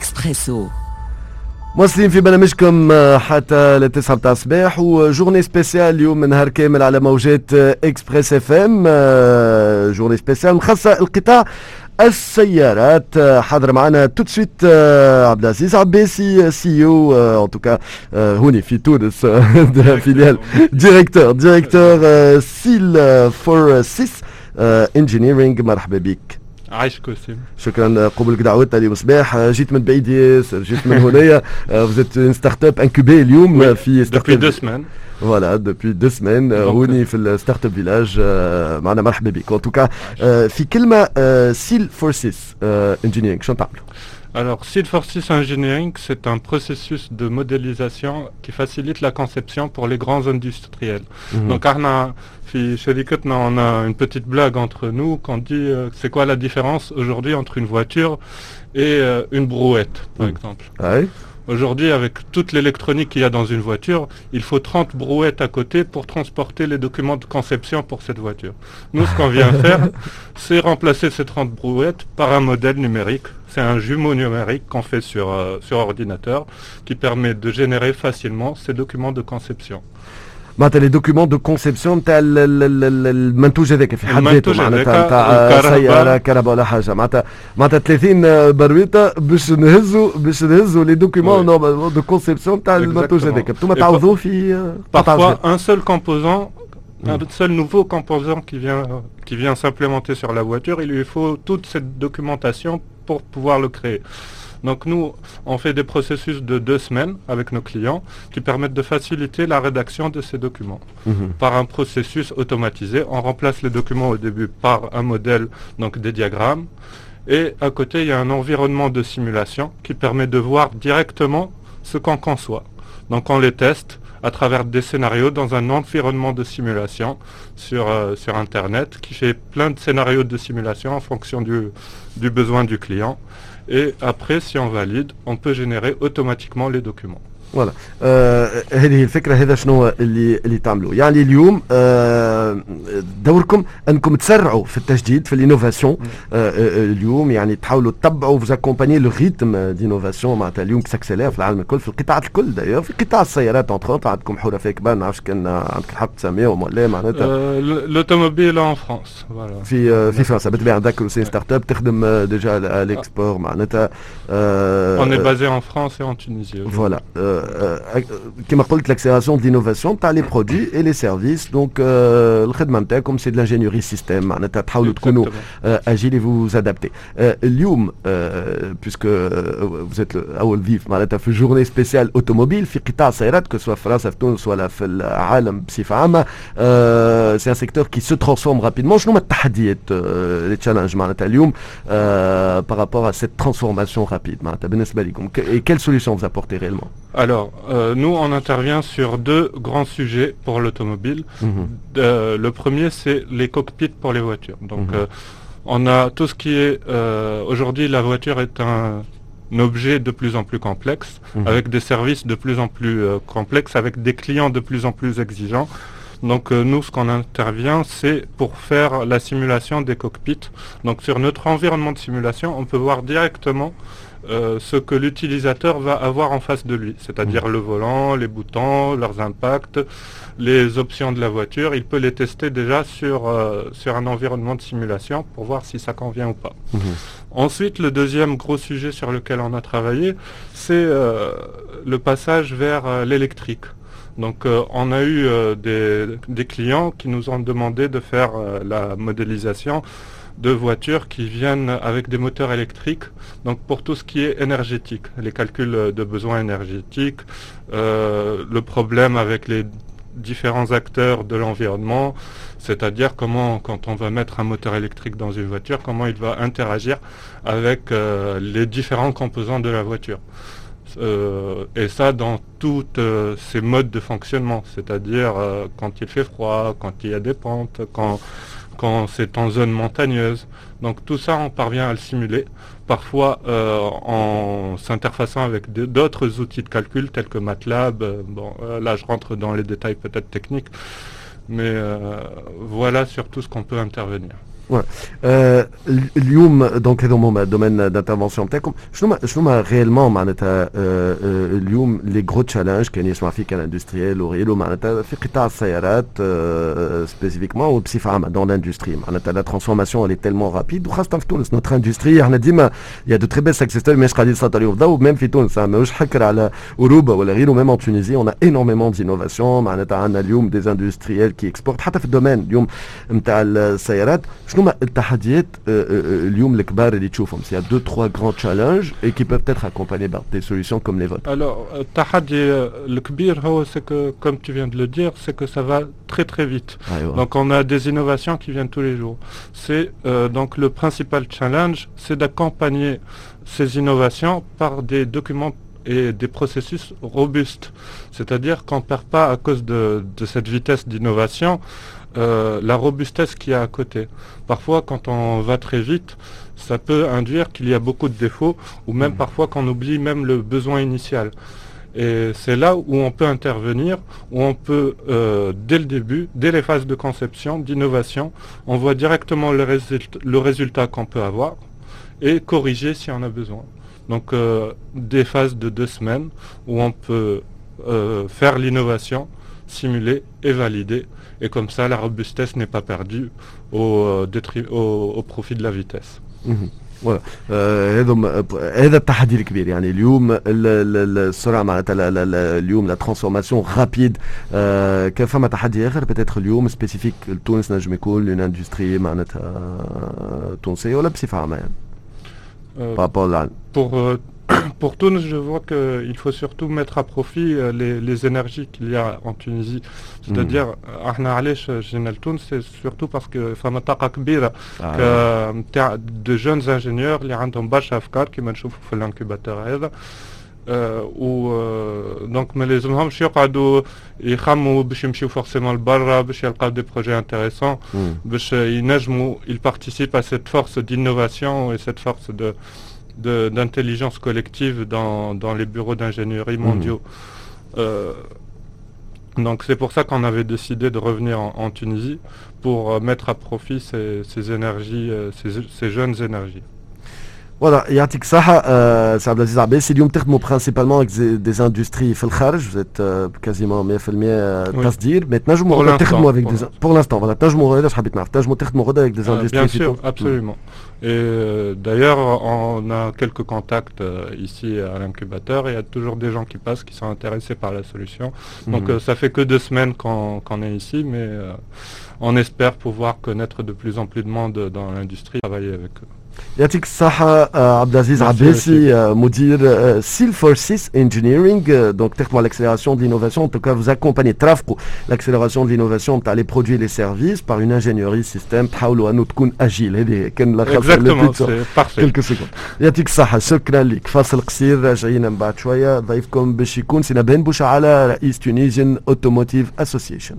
إكسبريسو مواصلين في برنامجكم حتى للتسعة متاع الصباح وجورني سبيسيال اليوم نهار كامل على موجات اكسبريس اف ام جورني سبيسيال مخصصة القطاع السيارات. حاضر معنا تو سويت عبد العزيز عباسي سي أو ان توكا هوني في تونس فيليال ديريكتور ديريكتور سيل فور سيس انجينيرينغ مرحبا بك. عايشك وسيم شكرا قبل دعوتنا اليوم صباح جيت من بعيد ياسر جيت من هنايا. اون ستارت اب انكوبي اليوم في ستارت اب دو سمان فوالا دوبوي دو سمان هوني في الستارت اب فيلاج معنا مرحبا بك. ان توكا في كلمة سيل فورسيس انجينيرينغ شنو تعملوا؟ Alors, Seed for Engineering, c'est un processus de modélisation qui facilite la conception pour les grands industriels. -hmm. Donc, Arna, on a une petite blague entre nous quand on dit euh, c'est quoi la différence aujourd'hui entre une voiture et euh, une brouette, par mm. exemple? Ah oui Aujourd'hui, avec toute l'électronique qu'il y a dans une voiture, il faut 30 brouettes à côté pour transporter les documents de conception pour cette voiture. Nous, ce qu'on vient faire, c'est remplacer ces 30 brouettes par un modèle numérique. C'est un jumeau numérique qu'on fait sur, euh, sur ordinateur qui permet de générer facilement ces documents de conception. معناتها لي دوكيومون دو كونسيبسيون نتاع المنتوج هذاك في حد ذاته معناتها نتاع سياره كهرباء ولا حاجه معناتها معناتها 30 برويطه باش نهزوا باش نهزوا لي دوكيومون دو كونسيبسيون نتاع المنتوج هذاك انتم تعوضوه في parfois un seul composant un seul nouveau composant qui vient qui vient s'implémenter sur la voiture il lui faut toute cette documentation pour pouvoir le créer Donc nous, on fait des processus de deux semaines avec nos clients qui permettent de faciliter la rédaction de ces documents. -hmm. Par un processus automatisé, on remplace les documents au début par un modèle, donc des diagrammes. Et à côté, il y a un environnement de simulation qui permet de voir directement ce qu'on conçoit. Donc on les teste à travers des scénarios dans un environnement de simulation sur, euh, sur Internet qui fait plein de scénarios de simulation en fonction du, du besoin du client. Et après, si on valide, on peut générer automatiquement les documents. فوالا آه هذه الفكرة هذا شنو اللي اللي تعملوه يعني اليوم آه دوركم أنكم تسرعوا في التجديد في الانوفاسيون آه اليوم. يعني تحاولوا تتبعوا فوز اكومباني لو ريتم دينوفاسيون معناتها اليوم ساكسيلير في العالم الكل في القطاعات الكل دايوغ في قطاع السيارات اونتر عندكم حرفاء كبار ما نعرفش كان عندك الحق تسميهم ولا معناتها. لوتوموبيل ان فرانس في في فرنسا بالطبيعه نذكروا سي ستارت اب تخدم ديجا على الاكسبور معناتها. اون اي بازي ان فرانس اي ان تونيزي فوالا كما قلت l'accélération de l'innovation تاع les produits et les services donc الخدمه نتاعكم سي de l'ingénierie système معناتها تحاولوا تكونوا اجيل et vous adapter اليوم puisque vous êtes اول ضيف معناتها في جورني سبيسيال اوتوموبيل في قطاع السيارات سواء في فرنسا في تونس ولا في العالم بصفه عامه سي ان سيكتور كي سو ترانسفورم رابيدمون شنو هما التحديات لي تشالنج معناتها اليوم بارابور à cette transformation rapide معناتها بالنسبه لكم et quelles solutions vous apportez réellement Alors, euh, nous, on intervient sur deux grands sujets pour l'automobile. -hmm. euh, le premier, c'est les cockpits pour les voitures. Donc, -hmm. euh, on a tout ce qui est... Aujourd'hui, la voiture est un, un, objet de plus en plus complexe, -hmm. avec des services de plus en plus complexes, avec des clients de plus en plus exigeants. Donc nous, ce qu'on intervient, c'est pour faire la simulation des cockpits. Donc sur notre environnement de simulation, on peut voir directement euh, ce que l'utilisateur va avoir en face de lui, c'est-à-dire mmh. le volant, les boutons, leurs impacts, les options de la voiture. Il peut les tester déjà sur, euh, sur un environnement de simulation pour voir si ça convient ou pas. Mmh. Ensuite, le deuxième gros sujet sur lequel on a travaillé, c'est euh, le passage vers l'électrique. Donc on a eu des, des, clients qui nous ont demandé de faire la modélisation de voitures qui viennent avec des moteurs électriques, donc pour tout ce qui est énergétique, les calculs de besoins énergétiques, euh, le problème avec les différents acteurs de l'environnement, c'est-à-dire comment, quand on va mettre un moteur électrique dans une voiture, comment il va interagir avec euh, les différents composants de la voiture. Euh, et ça dans tous ces modes de fonctionnement, c'est-à-dire quand il fait froid, quand il y a des pentes, quand quand c'est en zone montagneuse. Donc tout ça, on parvient à le simuler, parfois euh, en s'interfaçant avec d'autres outils de calcul tels que MATLAB. bon, là, je rentre dans les détails peut-être techniques, mais euh, voilà surtout ce qu'on peut intervenir. اليوم دونك هذوما هما دومين دانترفونسيون نتاعكم شنو شنو ما ريالمون معناتها اليوم لي غرو تشالنج كان يسمع فيه كان اندستريال وريلو معناتها في قطاع السيارات سبيسيفيكمون وبصفه عامه دون لاندستري معناتها لا ترانسفورماسيون اللي تيلمون رابيد وخاصه في تونس نوتر اندستري احنا ديما يا دو تري بيل سكسيس ستوري ماهيش قاعدين نسلطوا عليهم الضوء ميم في تونس ماهوش حكر على اوروبا ولا غيره ميم ان تونيزي اون انورميمون دينوفاسيون معناتها عندنا اليوم دي اندستريال كي اكسبورت حتى في الدومين اليوم نتاع السيارات شنو هما التحديات اليوم الكبار اللي تشوفهم سي دو تخوا غران تشالنج اي كي بيف être accompagnés par des solutions comme les vôtres Alors, التحدي الكبير هو c'est que comme tu viens de le dire c'est que ça va très très vite. أيوة. Donc on a des innovations qui viennent tous les jours. C'est euh, donc le principal challenge, c'est d'accompagner ces innovations par des documents et des processus robustes. C'est-à-dire qu'on ne perd pas à cause de, de cette vitesse d'innovation euh, la robustesse qu'il y a à côté. Parfois, quand on va très vite, ça peut induire qu'il y a beaucoup de défauts, ou même mmh. parfois qu'on oublie même le besoin initial. Et c'est là où on peut intervenir, où on peut, euh, dès le début, dès les phases de conception, d'innovation, on voit directement le résultat qu'on peut avoir et corriger si on a besoin. Donc euh, des phases de deux semaines où on peut euh, faire l'innovation, simuler et valider et comme ça la robustesse n'est pas perdue au, au, au profit de la vitesse. هذا هذا التحدي الكبير يعني اليوم السرعه معناتها اليوم لا ترانسفورماسيون رابيد كان فما تحدي اخر بتاتر اليوم سبيسيفيك لتونس نجم يكون لون اندستري معناتها تونسيه ولا بصفه عامه يعني euh, pour, pour euh, Tunis, je vois qu'il faut surtout mettre à profit euh, les, les énergies qu'il y a en Tunisie. C'est-à-dire, mm. c'est surtout parce que ah, que de jeunes ingénieurs, les ont un bac qui m'ont fait l'incubateur. هذا و دونك ما لازمهمش يقعدوا يخموا باش يمشيو فورسيمون لبرا باش يلقاو دي بروجي انتريسون باش ينجموا ils participent à cette force d'innovation et cette force de d'intelligence collective dans, dans, les bureaux d'ingénierie mmh. mondiaux. Mmh. Euh, donc c'est pour ça qu'on avait décidé de revenir en, en Tunisie pour euh, mettre à profit ces, ces énergies, euh, ces, ces jeunes énergies. Voilà, Yatik Saha, euh, c'est Abdelaziz Abé, c'est Termo principalement avec des, industries Felkharj, vous êtes euh, quasiment 100% euh, Tasdir, mais Tajmo avec des Pour l'instant, voilà, Tajmo Roda, je habite Tajmo Termo Roda avec des ah, industries. Bien sûr, absolument. Et euh, d'ailleurs, on a quelques contacts ici à l'incubateur. Et il y a toujours des gens qui passent qui sont intéressés par la solution. Donc mhm. ça fait que deux semaines qu'on est ici, mais on espère pouvoir connaître de plus en plus de monde dans l'industrie, travailler avec eux. يعطيك الصحة عبد العزيز عباسي مدير سيل فور سيس انجينيرينغ دونك تخدموا على l'accélération de l'innovation en tout cas vous accompagnez ترافقوا l'accélération de l'innovation نتاع les produits et les services par une ingénierie système تحاولوا انه تكون اجيل هذه كان لخص كلكو سكوند يعطيك الصحة شكرا لك فاصل قصير راجعين من بعد شوية ضيفكم باش يكون سي نبهان بوشعالة رئيس تونيزيان اوتوموتيف اسوسيشن